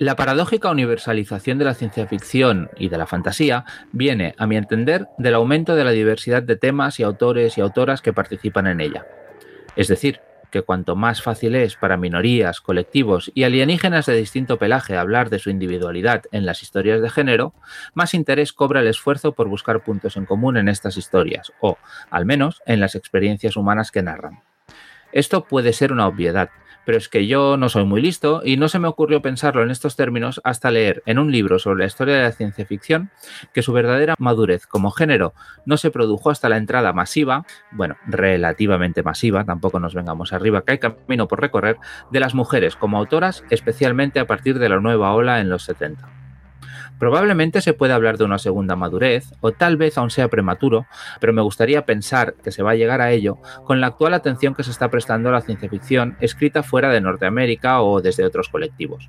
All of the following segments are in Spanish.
La paradójica universalización de la ciencia ficción y de la fantasía viene, a mi entender, del aumento de la diversidad de temas y autores y autoras que participan en ella. Es decir, que cuanto más fácil es para minorías, colectivos y alienígenas de distinto pelaje hablar de su individualidad en las historias de género, más interés cobra el esfuerzo por buscar puntos en común en estas historias, o, al menos, en las experiencias humanas que narran. Esto puede ser una obviedad, pero es que yo no soy muy listo y no se me ocurrió pensarlo en estos términos hasta leer en un libro sobre la historia de la ciencia ficción que su verdadera madurez como género no se produjo hasta la entrada masiva, bueno, relativamente masiva, tampoco nos vengamos arriba, que hay camino por recorrer, de las mujeres como autoras, especialmente a partir de la nueva ola en los 70. Probablemente se puede hablar de una segunda madurez, o tal vez aún sea prematuro, pero me gustaría pensar que se va a llegar a ello con la actual atención que se está prestando a la ciencia ficción escrita fuera de Norteamérica o desde otros colectivos.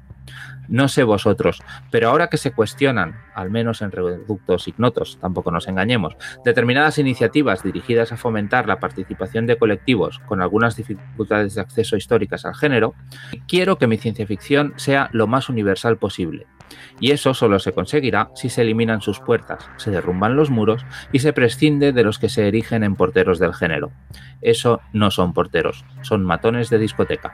No sé vosotros, pero ahora que se cuestionan, al menos en reductos ignotos, tampoco nos engañemos, determinadas iniciativas dirigidas a fomentar la participación de colectivos con algunas dificultades de acceso históricas al género, quiero que mi ciencia ficción sea lo más universal posible. Y eso solo se conseguirá si se eliminan sus puertas, se derrumban los muros y se prescinde de los que se erigen en porteros del género. Eso no son porteros, son matones de discoteca.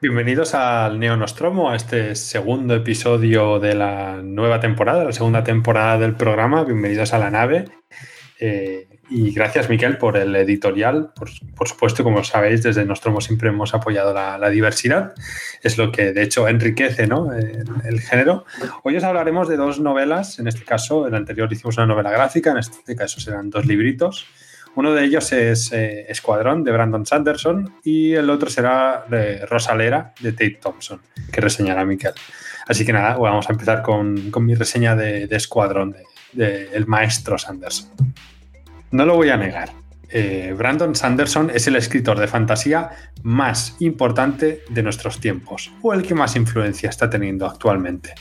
Bienvenidos al Neo Nostromo, a este segundo episodio de la nueva temporada, la segunda temporada del programa. Bienvenidos a la nave. Eh, y gracias, Miquel, por el editorial. Por, supuesto, como sabéis, desde Nostromo siempre hemos apoyado la, diversidad. Es lo que, de hecho, enriquece el, género. Hoy os hablaremos de dos novelas. En este caso, el anterior hicimos una novela gráfica. En este caso serán dos libritos. Uno de ellos es eh, Escuadrón de Brandon Sanderson y el otro será de Rosalera de Tate Thompson, que reseñará Miquel. Así que nada, vamos a empezar con, mi reseña de, Escuadrón de, El Maestro Sanderson. No lo voy a negar. Eh, Brandon Sanderson es el escritor de fantasía más importante de nuestros tiempos, o el que más influencia está teniendo actualmente.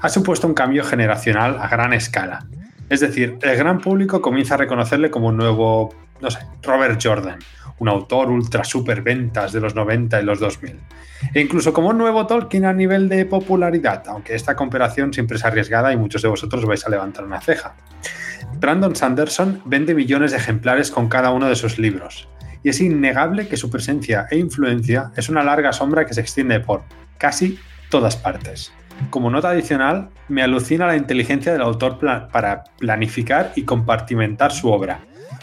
Ha supuesto un cambio generacional a gran escala. Es decir, el gran público comienza a reconocerle como un nuevo, no sé, Robert Jordan, un autor ultra super ventas de los 90 y los 2000. E incluso como un nuevo Tolkien a nivel de popularidad, aunque esta comparación siempre es arriesgada y muchos de vosotros vais a levantar una ceja. Brandon Sanderson vende millones de ejemplares con cada uno de sus libros, y es innegable que su presencia e influencia es una larga sombra que se extiende por casi todas partes. Como nota adicional, me alucina la inteligencia del autor para planificar y compartimentar su obra.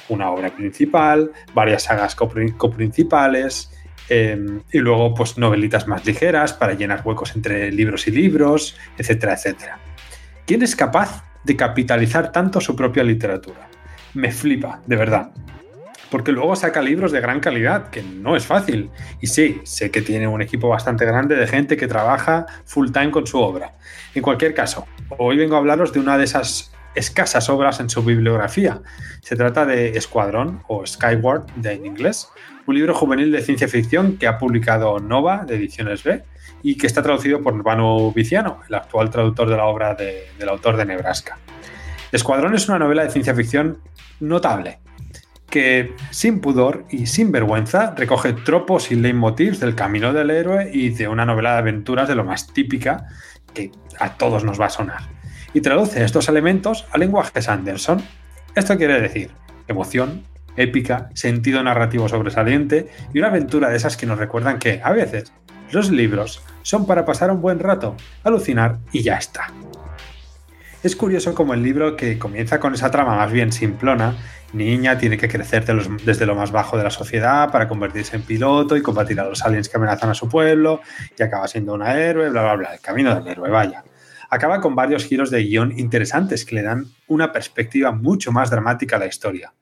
Una obra principal, varias sagas coprincipales, em, y luego pues novelitas más ligeras para llenar huecos entre libros y libros, etcétera, etcétera. ¿Quién es capaz de capitalizar tanto su propia literatura. Me flipa, de verdad. Porque luego saca libros de gran calidad, que no es fácil. Y sí, sé que tiene un equipo bastante grande de gente que trabaja full time con su obra. En cualquier caso, hoy vengo a hablaros de una de esas escasas obras en su bibliografía. Se trata de Escuadrón o Skyward de en inglés, un libro juvenil de ciencia ficción que ha publicado Nova de Ediciones B y que está traducido por Urbano Viciano, el actual traductor de la obra del autor de Nebraska. Escuadrón es una novela de ciencia ficción notable, que sin pudor y sin vergüenza recoge tropos y leitmotivs del camino del héroe y de una novela de aventuras de lo más típica que a todos nos va a sonar. Y traduce estos elementos al lenguaje Sanderson. Esto quiere decir emoción, épica, sentido narrativo sobresaliente y una aventura de esas que nos recuerdan que, a veces, los libros son para pasar un buen rato, alucinar y ya está. Es curioso como el libro que comienza con esa trama más bien simplona, niña tiene que crecer desde lo más bajo de la sociedad para convertirse en piloto y combatir a los aliens que amenazan a su pueblo y acaba siendo una héroe, bla, bla, bla, el camino del héroe, vaya. Acaba con varios giros de guion interesantes que le dan una perspectiva mucho más dramática a la historia.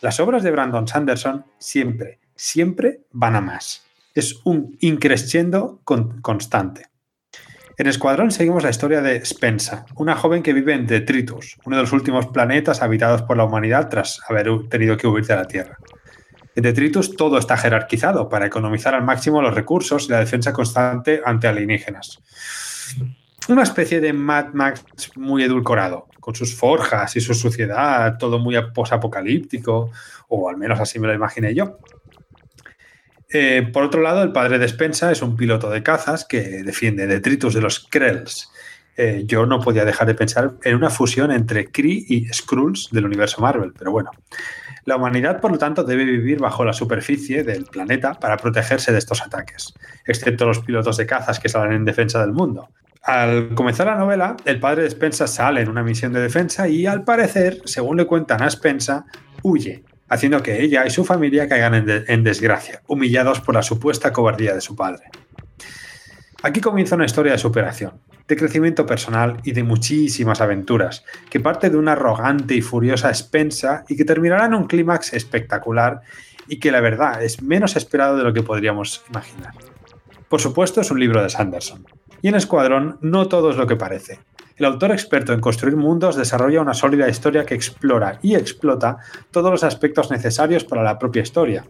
Las obras de Brandon Sanderson siempre, siempre van a más. Es un increscendo constante. En Escuadrón seguimos la historia de Spensa, una joven que vive en Detritus, uno de los últimos planetas habitados por la humanidad tras haber tenido que huir de la Tierra. En Detritus todo está jerarquizado para economizar al máximo los recursos y la defensa constante ante alienígenas. Una especie de Mad Max muy edulcorado, con sus forjas y su suciedad, todo muy posapocalíptico, o al menos así me lo imaginé yo. Eh, por otro lado, el padre de Spensa es un piloto de cazas que defiende detritus de los Krells. Eh, yo no podía dejar de pensar en una fusión entre Kree y Skrulls del universo Marvel, pero bueno. La humanidad, por lo tanto, debe vivir bajo la superficie del planeta para protegerse de estos ataques, excepto los pilotos de cazas que salen en defensa del mundo. Al comenzar la novela, el padre de Spensa sale en una misión de defensa y, al parecer, según le cuentan a Spensa, huye haciendo que ella y su familia caigan en, desgracia, humillados por la supuesta cobardía de su padre. Aquí comienza una historia de superación, de crecimiento personal y de muchísimas aventuras, que parte de una arrogante y furiosa Spensa y que terminará en un clímax espectacular y que la verdad es menos esperado de lo que podríamos imaginar. Por supuesto es un libro de Sanderson, y en Escuadrón no todo es lo que parece. El autor experto en construir mundos desarrolla una sólida historia que explora y explota todos los aspectos necesarios para la propia historia.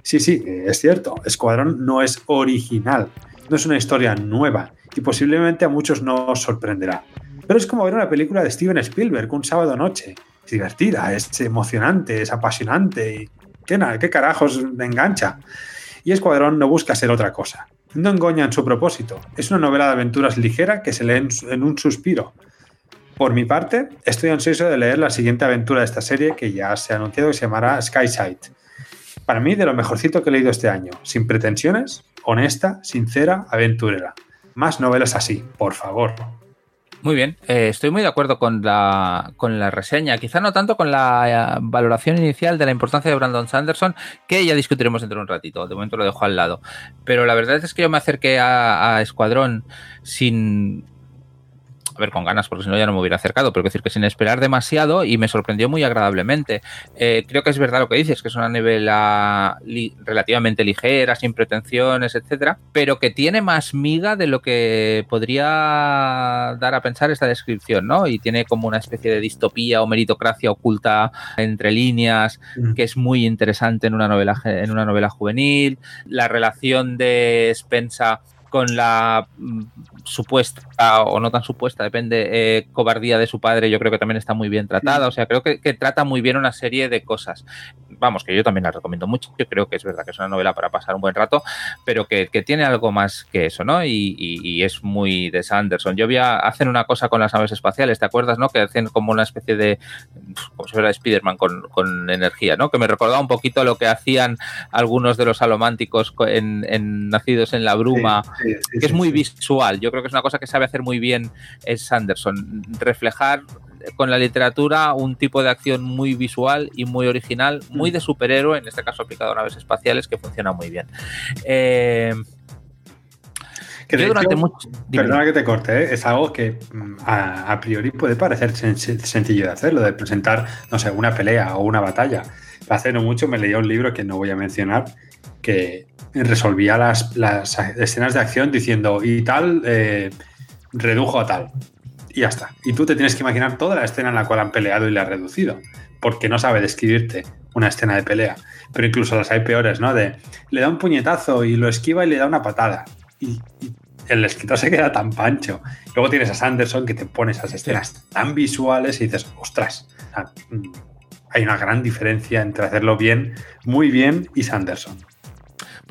Sí, sí, es cierto, Escuadrón no es original, no es una historia nueva y posiblemente a muchos no os sorprenderá. Pero es como ver una película de Steven Spielberg un sábado noche. Es divertida, es emocionante, es apasionante y qué, qué carajos me engancha. Y Escuadrón no busca ser otra cosa no engoña en su propósito. Es una novela de aventuras ligera que se lee en, un suspiro. Por mi parte, estoy ansioso de leer la siguiente aventura de esta serie que ya se ha anunciado que se llamará Skyside. Para mí, de lo mejorcito que he leído este año. Sin pretensiones, honesta, sincera, aventurera. Más novelas así, por favor. Muy bien, eh, estoy muy de acuerdo con la, con la reseña, quizá no tanto con la eh, valoración inicial de la importancia de Brandon Sanderson, que ya discutiremos dentro de un ratito, de momento lo dejo al lado. Pero la verdad es que yo me acerqué a Escuadrón sin a ver, con ganas, porque si no ya no me hubiera acercado, pero quiero decir que sin esperar demasiado y me sorprendió muy agradablemente. Eh, creo que es verdad lo que dices, que es una novela relativamente ligera, sin pretensiones, etcétera, pero que tiene más miga de lo que podría dar a pensar esta descripción, ¿no? Y tiene como una especie de distopía o meritocracia oculta entre líneas, mm. que es muy interesante en una novela, en una novela juvenil. La relación de Spensa con la mm, supuesta o no tan supuesta, depende, eh, cobardía de su padre, yo creo que también está muy bien tratada. O sea, creo que, trata muy bien una serie de cosas. Vamos, que yo también la recomiendo mucho. Yo creo que es verdad que es una novela para pasar un buen rato, pero que, tiene algo más que eso, ¿no? Y, es muy de Sanderson. Yo vi a, hacen una cosa con las naves espaciales, ¿te acuerdas, no? Que hacen como una especie de, como si fuera Spider-Man con, energía, ¿no? Que me recordaba un poquito lo que hacían algunos de los alománticos en, Nacidos en la Bruma, que es muy visual. Yo creo que es una cosa que sabe hacer muy bien es Sanderson, reflejar con la literatura un tipo de acción muy visual y muy original, muy mm. de superhéroe, en este caso aplicado a naves espaciales, que funciona muy bien. Eh, perdona que te corte, ¿eh? es algo que mm, a, priori puede parecer sencillo de hacer, lo de presentar, no sé, una pelea o una batalla. Hace no mucho me leí un libro que no voy a mencionar, que resolvía las, escenas de acción diciendo y tal eh, redujo a tal. Y ya está. Y tú te tienes que imaginar toda la escena en la cual han peleado y le ha reducido. Porque no sabe describirte una escena de pelea. Pero incluso las hay peores, ¿no? De le da un puñetazo y lo esquiva y le da una patada. Y, el escritor se queda tan pancho. Luego tienes a Sanderson que te pone esas escenas tan visuales y dices, ostras, hay una gran diferencia entre hacerlo bien, muy bien, y Sanderson.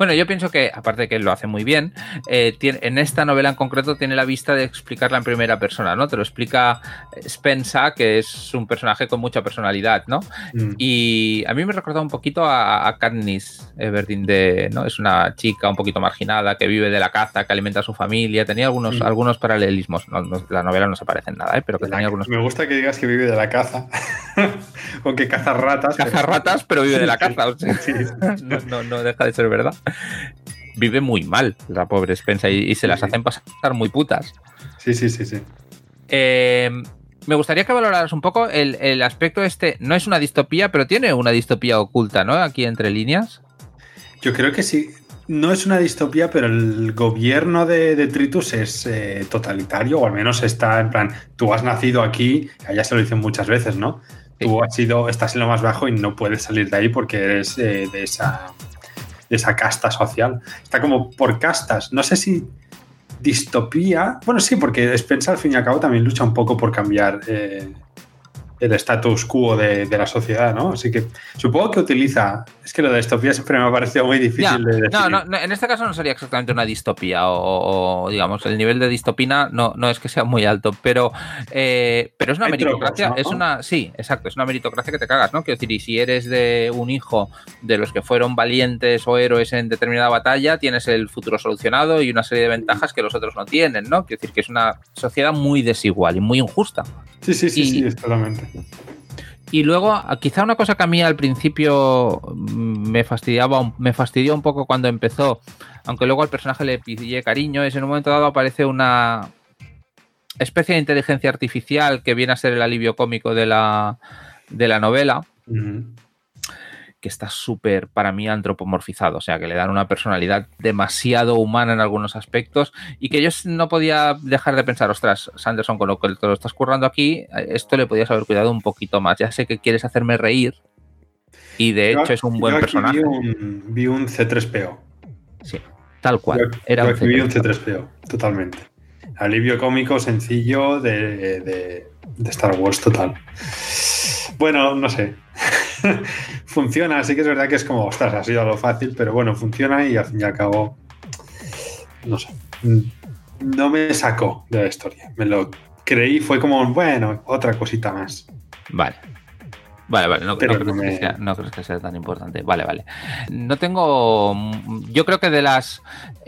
Bueno, yo pienso que, aparte de que lo hace muy bien, eh, en esta novela en concreto tiene la vista de explicarla en primera persona, ¿no? Te lo explica Spensa, que es un personaje con mucha personalidad, ¿no? Mm. Y a mí me recuerda un poquito a, Katniss Everdeen, de, ¿no? Es una chica un poquito marginada que vive de la caza, que alimenta a su familia. Tenía algunos, mm. algunos paralelismos. la novela no se parece en nada, ¿eh? pero que tenía algunos. Me gusta que digas que vive de la caza. Aunque caza ratas. Caza ratas, pero vive de la caza. no, no deja de ser verdad vive muy mal la pobre Spensa y, se las hacen pasar muy putas. Sí, sí, sí, sí. Eh, me gustaría que valoraras un poco el, aspecto este. No es una distopía, pero tiene una distopía oculta, ¿no? Aquí entre líneas. Yo creo que sí. No es una distopía, pero el gobierno de, Tritus es eh, totalitario, o al menos está en plan, tú has nacido aquí, ya se lo dicen muchas veces, ¿no? Tú has sido, estás en lo más bajo y no puedes salir de ahí porque eres eh, de esa de esa casta social. Está como por castas. No sé si distopía. Bueno, sí, porque Spencer al fin y al cabo también lucha un poco por cambiar eh, el status quo de, la sociedad, ¿no? Así que supongo que utiliza. Es que lo de distopía siempre me ha parecido muy difícil de decir. No, no, en este caso no sería exactamente una distopía, o, digamos, el nivel de distopina no, no es que sea muy alto, pero, eh, pero es una meritocracia. Es una. Sí, exacto, es una meritocracia que te cagas, ¿no? Quiero decir, y si eres de un hijo de los que fueron valientes o héroes en determinada batalla, tienes el futuro solucionado y una serie de ventajas que los otros no tienen, ¿no? Quiero decir que es una sociedad muy desigual y muy injusta. Sí, sí, sí, sí, totalmente. Y luego, quizá una cosa que a mí al principio me fastidiaba, me fastidió un poco cuando empezó, aunque luego al personaje le pillé cariño, es en un momento dado aparece una especie de inteligencia artificial que viene a ser el alivio cómico de la, de la novela que está súper, para mí, antropomorfizado, o sea, que le dan una personalidad demasiado humana en algunos aspectos y que yo no podía dejar de pensar, ostras, Sanderson, con lo que te lo estás currando aquí, esto le podías haber cuidado un poquito más. Ya sé que quieres hacerme reír y de hecho es un buen personaje. Vi un, C3PO. Sí, tal cual. Era un, vi un C3PO, totalmente. Alivio cómico sencillo de, de, de Star Wars total. Bueno, no sé. funciona, así que es verdad que es como, ostras, ha sido lo fácil, pero bueno, funciona y al fin y al cabo, no sé, no me sacó de la historia. Me lo creí, fue como, bueno, otra cosita más. Vale. Vale, vale, no, creo que sea, no, creo que sea, tan importante. Vale, vale. No tengo. Yo creo que de las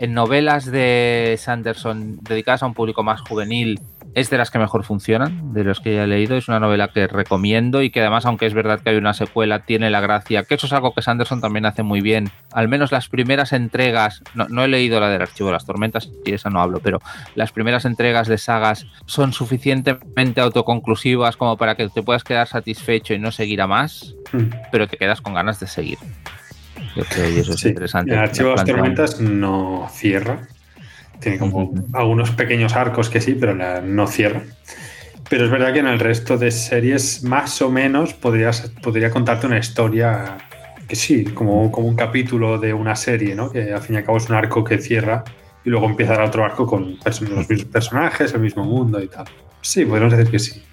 novelas de Sanderson dedicadas a un público más juvenil, es de las que mejor funcionan, de los que ya he leído. Es una novela que recomiendo y que además, aunque es verdad que hay una secuela, tiene la gracia, que eso es algo que Sanderson también hace muy bien. Al menos las primeras entregas, no, he leído la del Archivo de las Tormentas y esa no hablo, pero las primeras entregas de sagas son suficientemente autoconclusivas como para que te puedas quedar satisfecho y no seguir a más, hmm. pero te quedas con ganas de seguir. Yo creo que eso es interesante. El Archivo de las Tormentas no cierra tiene como algunos pequeños arcos que sí, pero no cierra. Pero es verdad que en el resto de series, más o menos, podrías, podría contarte una historia que sí, como, como un capítulo de una serie, ¿no? Que al fin y al cabo es un arco que cierra y luego empieza el otro arco con los mismos personajes, el mismo mundo y tal. Sí, podríamos decir que sí.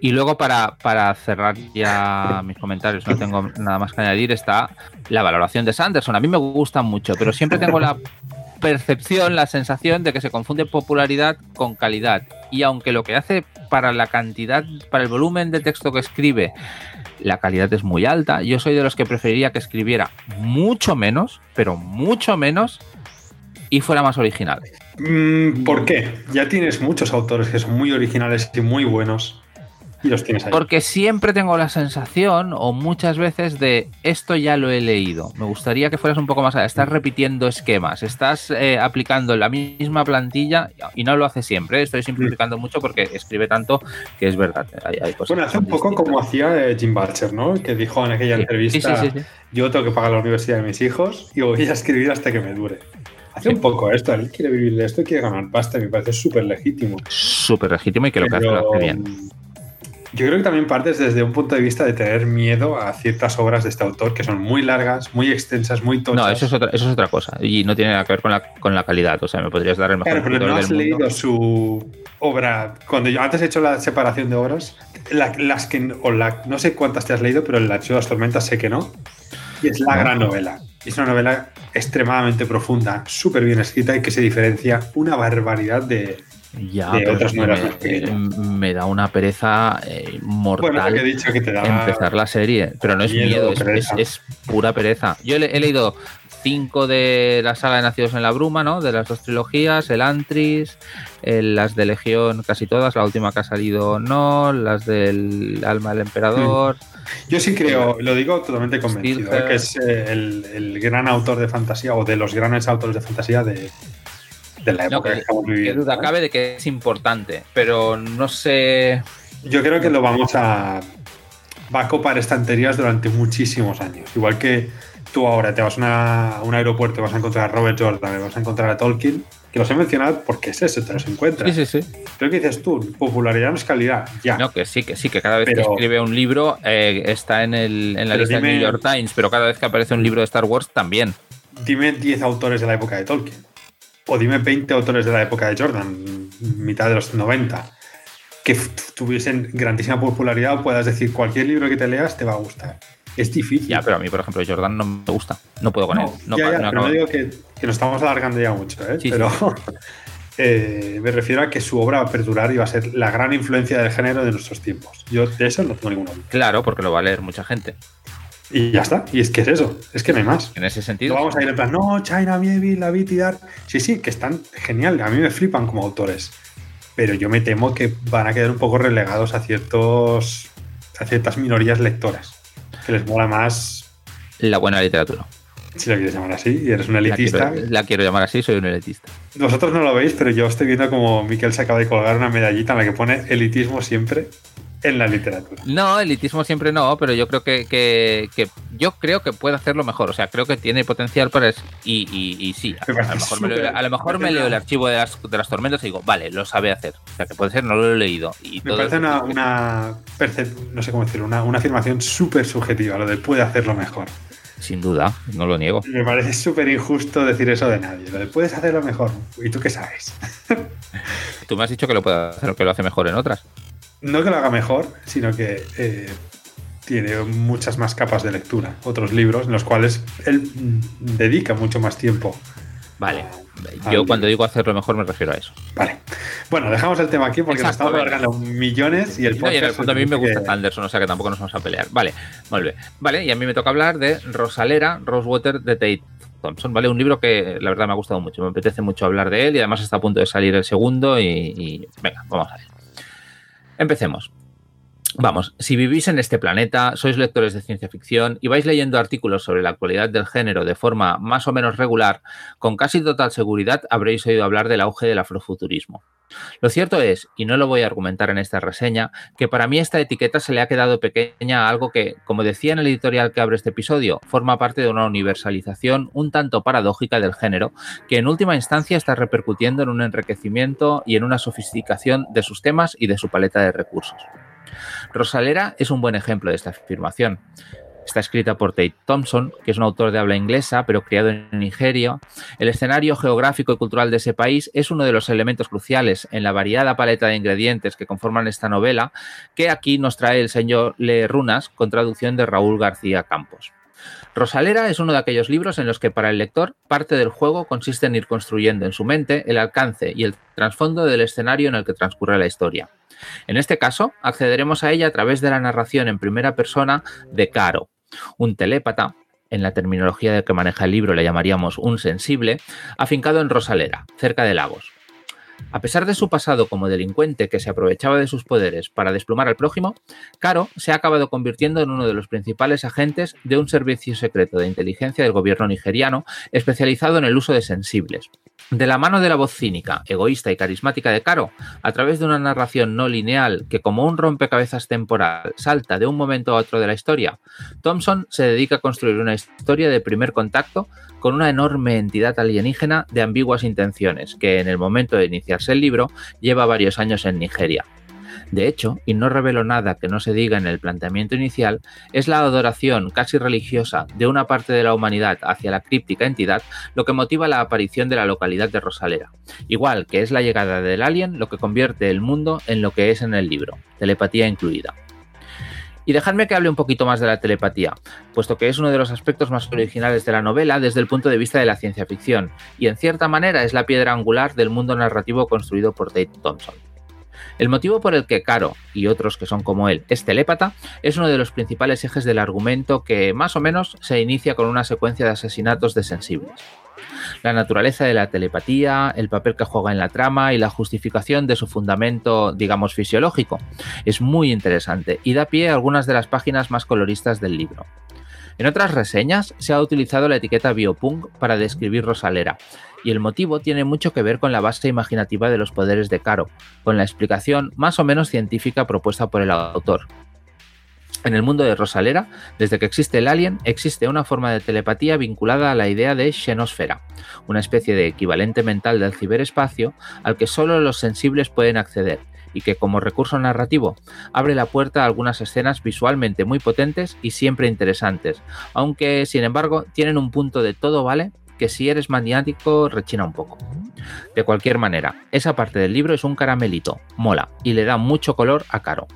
Y luego para, para, cerrar ya mis comentarios, no tengo nada más que añadir, está la valoración de Sanderson. A mí me gusta mucho, pero siempre tengo la percepción, la sensación de que se confunde popularidad con calidad. Y aunque lo que hace para la cantidad, para el volumen de texto que escribe, la calidad es muy alta, yo soy de los que preferiría que escribiera mucho menos, pero mucho menos, y fuera más original. Mm, ¿Por qué? Ya tienes muchos autores que son muy originales y muy buenos. Y los tienes ahí. Porque siempre tengo la sensación, o muchas veces, de esto ya lo he leído. Me gustaría que fueras un poco más allá. Estás repitiendo esquemas, estás eh, aplicando la misma plantilla y no lo hace siempre. ¿eh? Estoy simplificando mucho porque escribe tanto que es verdad. bueno, hace un poco como hacía eh, Jim Barcher, ¿no? Que dijo en aquella entrevista: Yo tengo que pagar la universidad de mis hijos y voy a escribir hasta que me dure. Hace un poco esto, él quiere vivir de esto, quiere ganar pasta, me parece súper legítimo. Súper legítimo y que lo que hace lo hace bien yo creo que también partes desde un punto de vista de tener miedo a ciertas obras de este autor que son muy largas, muy extensas, muy tochas. No, eso es otra, eso es otra cosa y no tiene nada que ver con la, con la calidad. O sea, me podrías dar el mejor Claro, pero no has leído su obra. Cuando yo antes he hecho la separación de obras, las que, o la, no sé cuántas te has leído, pero en la de las tormentas sé que no. Y es la gran novela. Es una novela extremadamente profunda, súper bien escrita y que se diferencia una barbaridad de, ya, otras novelas. Me, da una pereza eh, mortal empezar la serie, pero no es miedo, es, pura pereza. Yo he, leído cinco de la saga de Nacidos en la Bruma, ¿no? De las dos trilogías, el Antris, las de Legión, casi todas, la última que ha salido no, las del Alma del Emperador. Yo sí creo, lo digo totalmente convencido, ¿eh? que es eh, el, gran autor de fantasía o de los grandes autores de fantasía de, la época que, estamos viviendo. duda cabe de que es importante, pero no sé. Yo creo que lo vamos a. Va a copar estanterías durante muchísimos años. Igual que tú ahora te vas a, un aeropuerto y vas a encontrar a Robert Jordan, vas a encontrar a Tolkien, que los he mencionado porque es eso, te los encuentras. Sí, sí, sí. Creo que dices tú, popularidad no es calidad, ya. No, que sí, que sí, que cada vez que escribe un libro eh, está en, el, en la lista del New York Times, pero cada vez que aparece un libro de Star Wars también. Dime 10 autores de la época de Tolkien. O dime 20 autores de la época de Jordan, mitad de los 90, que tuviesen grandísima popularidad o puedas decir cualquier libro que te leas te va a gustar es difícil. Ya, pero a mí, por ejemplo, Jordan no me gusta. No puedo con él. No, ya, pero no digo que, nos estamos alargando ya mucho, ¿eh? pero eh, me refiero a que su obra va a perdurar y va a ser la gran influencia del género de nuestros tiempos. Yo de eso no tengo ninguna duda. Claro, porque lo va a leer mucha gente. Y ya está. Y es que es eso. Es que no hay más. En ese sentido. No vamos a ir en plan, no, China, Mieville, La y Dark. Sí, sí, que están genial. A mí me flipan como autores. Pero yo me temo que van a quedar un poco relegados a ciertos a ciertas minorías lectoras que les mola más. La buena literatura. Si la quieres llamar así, y eres un elitista. La quiero, llamar así, soy un elitista. Vosotros no lo veis, pero yo estoy viendo como Miquel se acaba de colgar una medallita en la que pone elitismo siempre en la literatura. No, elitismo siempre no, pero yo creo que, que, yo creo que puede hacerlo mejor. O sea, creo que tiene potencial para eso. Y, y, sí, a, lo mejor me leo, el archivo de las, de las, tormentas y digo, vale, lo sabe hacer. O sea, que puede ser, no lo he leído. Y me parece una, una no sé cómo decirlo, una, una afirmación súper subjetiva, lo de puede hacerlo mejor. Sin duda, no lo niego. Me parece súper injusto decir eso de nadie. Lo de puedes hacerlo mejor. ¿Y tú qué sabes? tú me has dicho que lo puede hacer, que lo hace mejor en otras no que lo haga mejor, sino que eh, tiene muchas más capas de lectura. Otros libros en los cuales él dedica mucho más tiempo. Vale. Yo cuando digo hacerlo mejor me refiero a eso. Vale. Bueno, dejamos el tema aquí porque nos estamos alargando millones y el podcast. No, a mí me gusta Anderson, o sea que tampoco nos vamos a pelear. Vale, vuelve. Vale, y a mí me toca hablar de Rosalera, Rosewater de Tate Thompson, ¿vale? Un libro que la verdad me ha gustado mucho, me apetece mucho hablar de él y además está a punto de salir el segundo y, y venga, vamos a ver. Empecemos. Vamos, si vivís en este planeta, sois lectores de ciencia ficción y vais leyendo artículos sobre la actualidad del género de forma más o menos regular, con casi total seguridad habréis oído hablar del auge del afrofuturismo. Lo cierto es, y no lo voy a argumentar en esta reseña, que para mí esta etiqueta se le ha quedado pequeña a algo que, como decía en el editorial que abre este episodio, forma parte de una universalización un tanto paradójica del género, que en última instancia está repercutiendo en un enriquecimiento y en una sofisticación de sus temas y de su paleta de recursos. Rosalera es un buen ejemplo de esta afirmación. Está escrita por Tate Thompson, que es un autor de habla inglesa, pero criado en Nigeria. El escenario geográfico y cultural de ese país es uno de los elementos cruciales en la variada paleta de ingredientes que conforman esta novela, que aquí nos trae el señor Le Runas, con traducción de Raúl García Campos. Rosalera es uno de aquellos libros en los que para el lector parte del juego consiste en ir construyendo en su mente el alcance y el trasfondo del escenario en el que transcurre la historia. En este caso, accederemos a ella a través de la narración en primera persona de Caro, un telépata, en la terminología de que maneja el libro le llamaríamos un sensible, afincado en Rosalera, cerca de Lagos. A pesar de su pasado como delincuente que se aprovechaba de sus poderes para desplumar al prójimo, Caro se ha acabado convirtiendo en uno de los principales agentes de un servicio secreto de inteligencia del gobierno nigeriano especializado en el uso de sensibles. De la mano de la voz cínica, egoísta y carismática de Caro, a través de una narración no lineal que como un rompecabezas temporal salta de un momento a otro de la historia, Thompson se dedica a construir una historia de primer contacto con una enorme entidad alienígena de ambiguas intenciones que en el momento de el libro lleva varios años en Nigeria. De hecho, y no revelo nada que no se diga en el planteamiento inicial, es la adoración casi religiosa de una parte de la humanidad hacia la críptica entidad lo que motiva la aparición de la localidad de Rosalera, igual que es la llegada del alien lo que convierte el mundo en lo que es en el libro, telepatía incluida. Y dejadme que hable un poquito más de la telepatía, puesto que es uno de los aspectos más originales de la novela desde el punto de vista de la ciencia ficción, y en cierta manera es la piedra angular del mundo narrativo construido por Tate Thompson. El motivo por el que Caro y otros que son como él es telépata es uno de los principales ejes del argumento que más o menos se inicia con una secuencia de asesinatos de sensibles. La naturaleza de la telepatía, el papel que juega en la trama y la justificación de su fundamento, digamos, fisiológico, es muy interesante y da pie a algunas de las páginas más coloristas del libro. En otras reseñas se ha utilizado la etiqueta biopunk para describir Rosalera, y el motivo tiene mucho que ver con la base imaginativa de los poderes de Caro, con la explicación más o menos científica propuesta por el autor. En el mundo de Rosalera, desde que existe el alien, existe una forma de telepatía vinculada a la idea de xenosfera, una especie de equivalente mental del ciberespacio al que solo los sensibles pueden acceder, y que como recurso narrativo abre la puerta a algunas escenas visualmente muy potentes y siempre interesantes, aunque sin embargo tienen un punto de todo vale que si eres maniático rechina un poco. De cualquier manera, esa parte del libro es un caramelito, mola y le da mucho color a Caro.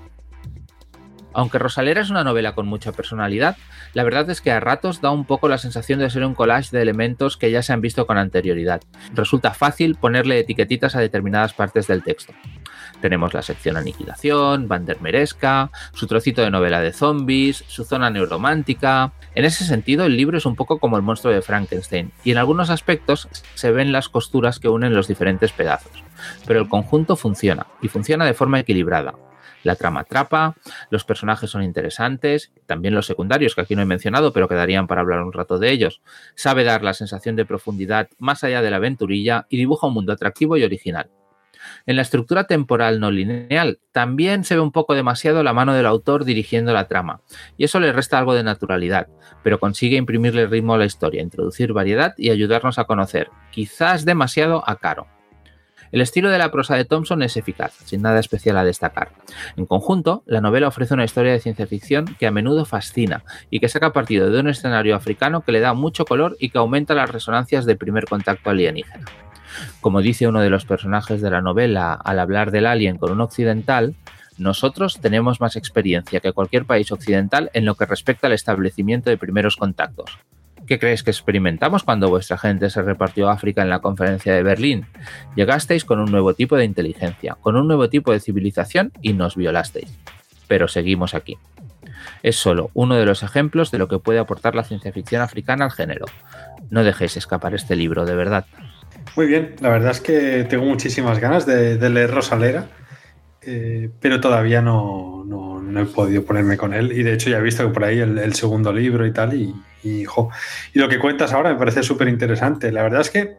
Aunque Rosalera es una novela con mucha personalidad, la verdad es que a ratos da un poco la sensación de ser un collage de elementos que ya se han visto con anterioridad. Resulta fácil ponerle etiquetitas a determinadas partes del texto. Tenemos la sección Aniquilación, Vandermeresca, su trocito de novela de zombies, su zona neuromántica. En ese sentido, el libro es un poco como el monstruo de Frankenstein, y en algunos aspectos se ven las costuras que unen los diferentes pedazos. Pero el conjunto funciona, y funciona de forma equilibrada, la trama atrapa, los personajes son interesantes, también los secundarios, que aquí no he mencionado, pero quedarían para hablar un rato de ellos. Sabe dar la sensación de profundidad más allá de la aventurilla y dibuja un mundo atractivo y original. En la estructura temporal no lineal también se ve un poco demasiado la mano del autor dirigiendo la trama, y eso le resta algo de naturalidad, pero consigue imprimirle ritmo a la historia, introducir variedad y ayudarnos a conocer, quizás demasiado, a Caro. El estilo de la prosa de Thompson es eficaz, sin nada especial a destacar. En conjunto, la novela ofrece una historia de ciencia ficción que a menudo fascina y que saca partido de un escenario africano que le da mucho color y que aumenta las resonancias de primer contacto alienígena. Como dice uno de los personajes de la novela al hablar del alien con un occidental, nosotros tenemos más experiencia que cualquier país occidental en lo que respecta al establecimiento de primeros contactos. ¿Qué crees que experimentamos cuando vuestra gente se repartió África en la conferencia de Berlín? Llegasteis con un nuevo tipo de inteligencia, con un nuevo tipo de civilización y nos violasteis. Pero seguimos aquí. Es solo uno de los ejemplos de lo que puede aportar la ciencia ficción africana al género. No dejéis escapar este libro, de verdad. Muy bien, la verdad es que tengo muchísimas ganas de, leer Rosalera, eh, pero todavía no, he podido ponerme con él. Y de hecho ya he visto que por ahí el, segundo libro y tal, y, y, lo que cuentas ahora me parece súper interesante. La verdad es que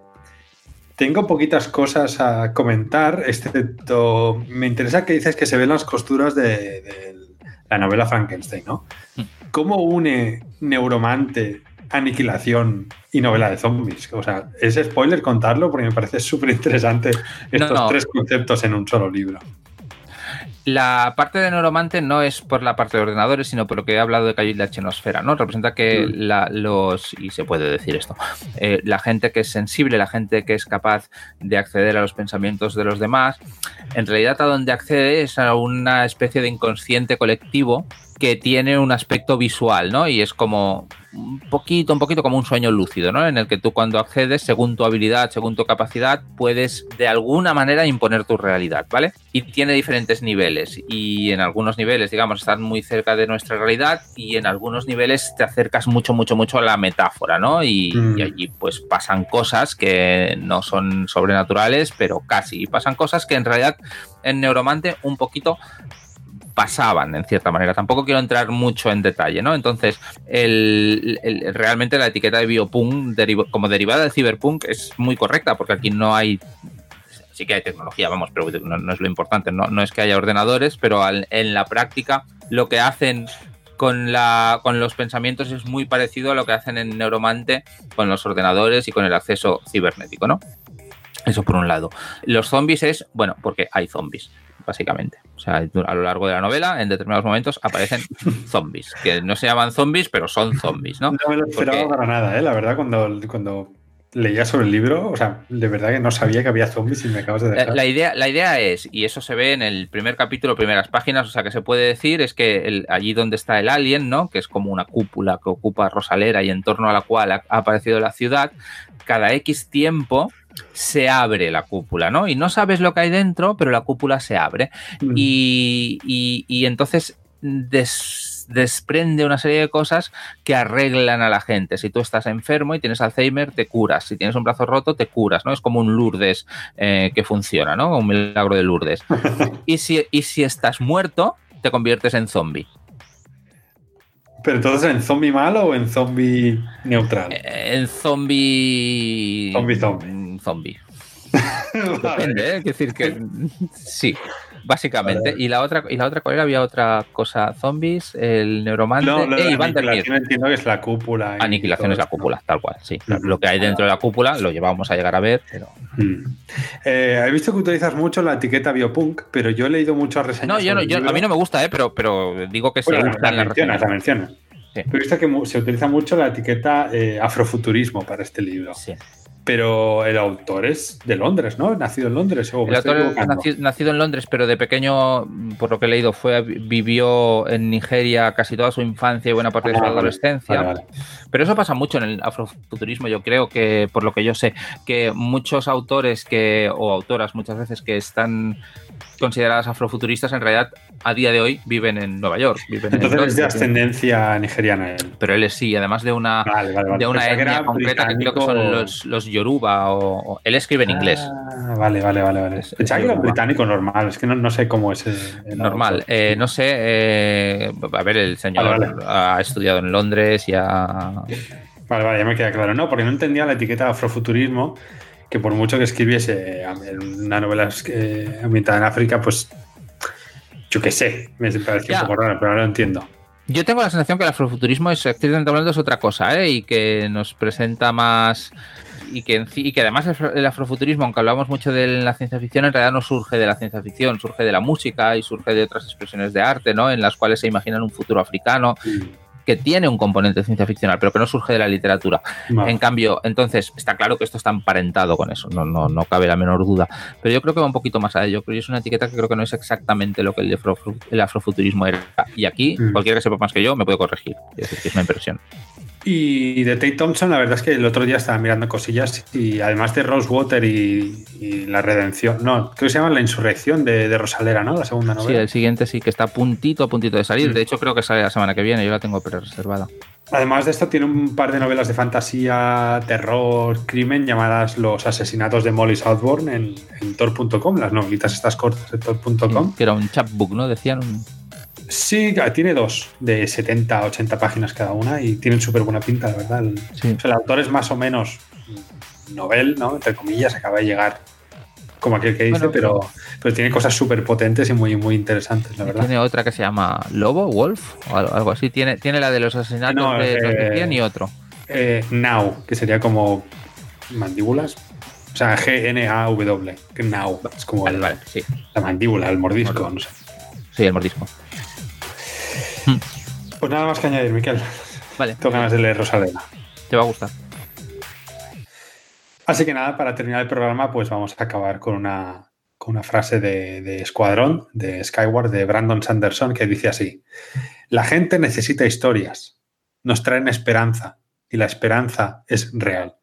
tengo poquitas cosas a comentar, excepto me interesa que dices que se ven las costuras de, la novela Frankenstein, ¿no? Mm. ¿Cómo une Neuromante, Aniquilación y novela de zombies? O sea, es spoiler contarlo porque me parece súper interesante estos tres conceptos en un solo libro. La parte de Neuromante no es por la parte de ordenadores, sino por lo que he hablado de calle la chenosfera, ¿no? Representa que mm. los, y se puede decir esto, eh, la gente que es sensible, la gente que es capaz de acceder a los pensamientos de los demás, en realidad a donde accede es a una especie de inconsciente colectivo que tiene un aspecto visual, ¿no? Y es como un poquito, un poquito como un sueño lúcido, ¿no? En el que tú cuando accedes, según tu habilidad, según tu capacidad, puedes de alguna manera imponer tu realidad, ¿vale? Y tiene diferentes niveles y en algunos niveles, digamos, están muy cerca de nuestra realidad y en algunos niveles te acercas mucho, mucho, mucho a la metáfora, ¿no? Y, mm. y allí pues pasan cosas que no son sobrenaturales, pero casi. Y pasan cosas que en realidad en Neuromante un poquito pasaban en cierta manera. Tampoco quiero entrar mucho en detalle, ¿no? Entonces, el, realmente la etiqueta de biopunk como derivada de cyberpunk es muy correcta porque aquí no hay sí que hay tecnología, vamos, pero no, es lo importante, no, es que haya ordenadores, pero en la práctica lo que hacen con, con los pensamientos es muy parecido a lo que hacen en Neuromante con los ordenadores y con el acceso cibernético, ¿no? Eso por un lado. Los zombies es, bueno, porque hay zombies básicamente. O sea, a lo largo de la novela, en determinados momentos, aparecen zombies, que no se llaman zombies, pero son zombies, ¿no? No me lo esperaba para nada, ¿eh? La verdad, cuando, cuando leía sobre el libro, o sea, de verdad que no sabía que había zombies y me acabas de dejar. La, idea, la idea es, y eso se ve en el primer capítulo, primeras páginas, o sea, que se puede decir es que allí donde está el alien, ¿no? Que es como una cúpula que ocupa Rosalera y en torno a la cual ha, aparecido la ciudad, cada X tiempo se abre la cúpula, ¿no? Y no sabes lo que hay dentro, pero la cúpula se abre. Mm. Y, y, entonces desprende una serie de cosas que arreglan a la gente. Si tú estás enfermo y tienes Alzheimer, te curas. Si tienes un brazo roto, te curas, ¿no? Es como un Lourdes eh, que funciona, ¿no? Un milagro de Lourdes. y, si, y si estás muerto, te conviertes en zombie. ¿Pero entonces en zombie malo o en zombie neutral? Eh, en zombie. Zombie zombie. Zombie. Depende, ¿eh? Es decir, que sí básicamente. Y la otra, y la otra, ¿cuál era? Había otra cosa, zombies, el neuromante no, lo de aniquilación entiendo que es la cúpula. Aniquilación es la cúpula, tal cual, sí. Lo que hay dentro de la cúpula lo llevamos a llegar a ver, pero... Mm. Eh, he visto que utilizas mucho la etiqueta biopunk, pero yo he leído muchas reseñas. No, yo, no, yo a mí no me gusta, ¿eh? pero, pero digo que sí la, mencionas, la mencionas. Sí. Pero he visto que se utiliza mucho la etiqueta eh, afrofuturismo para este libro. Sí. Pero el autor es de Londres, ¿no? Nacido en Londres. el autor es nacido, en Londres, pero de pequeño, por lo que he leído, fue vivió en Nigeria casi toda su infancia y buena parte de su ah, adolescencia. Pero eso pasa mucho en el afrofuturismo. Yo creo que, por lo que yo sé, que muchos autores que o autoras muchas veces que están consideradas afrofuturistas en realidad a día de hoy viven en Nueva York. Entonces es de ascendencia nigeriana él. Pero él es sí, además de una, De una etnia concreta que creo que son los, Yoruba o, él escribe en inglés. Ah, vale, vale, vale. vale. Pensaba que era británico normal, es que no, sé cómo es. normal, eh, no sé. Eh, a ver, el señor ha estudiado en Londres y ha... Vale, vale, ya me queda claro. No, porque no entendía la etiqueta afrofuturismo que por mucho que escribiese una novela eh, ambientada en África, pues yo qué sé, me parece un poco raro, pero ahora lo entiendo. Yo tengo la sensación que el afrofuturismo es estrictamente hablando es otra cosa, ¿eh? y que nos presenta más y que, y que además el afrofuturismo, aunque hablamos mucho de la ciencia ficción, en realidad no surge de la ciencia ficción, surge de la música y surge de otras expresiones de arte, ¿no? En las cuales se imaginan un futuro africano que tiene un componente de ciencia ficcional, pero que no surge de la literatura. En cambio, entonces, está claro que esto está emparentado con eso, no, no, no cabe la menor duda. Pero yo creo que va un poquito más allá. Yo creo que es una etiqueta que creo que no es exactamente lo que el, el afrofuturismo era. Y aquí, mm. cualquiera que sepa más que yo me puede corregir. Es decir, que es una impresión. Y de Tate Thompson, la verdad es que el otro día estaba mirando cosillas y además de Rosewater y, y La Redención, no, creo que se llama La Insurrección de, Rosalera, ¿no? La segunda novela. Sí, el siguiente sí, que está a puntito, a puntito de salir. De hecho, creo que sale la semana que viene, yo la tengo pre-reservada. Además de esto, tiene un par de novelas de fantasía, terror, crimen llamadas Los asesinatos de Molly Southbourne en, en Tor.com, las novelitas estas cortas de Tor.com. Que era un chapbook, ¿no? Decían. Sí, tiene dos de 70, 80 páginas cada una y tienen súper buena pinta, la verdad. El, autor es más o menos novel, ¿no? Entre comillas, acaba de llegar como aquel que dice, pero, pero tiene cosas súper potentes y muy, muy interesantes, la verdad. Tiene otra que se llama Lobo, Wolf, o algo así. Tiene, tiene la de los asesinatos de los y otro. Eh, now, que sería como mandíbulas. O sea, G-N-A-W, Now. Es como la mandíbula, el mordisco, no sé. Sí, el mordisco. Pues nada más que añadir, Miquel. Vale. Tengo ganas de leer Rosalena. Te va a gustar. Así que nada, para terminar el programa, pues vamos a acabar con una, con una frase de, de Escuadrón, de Skyward, de Brandon Sanderson, que dice así: La gente necesita historias, nos traen esperanza, y la esperanza es real.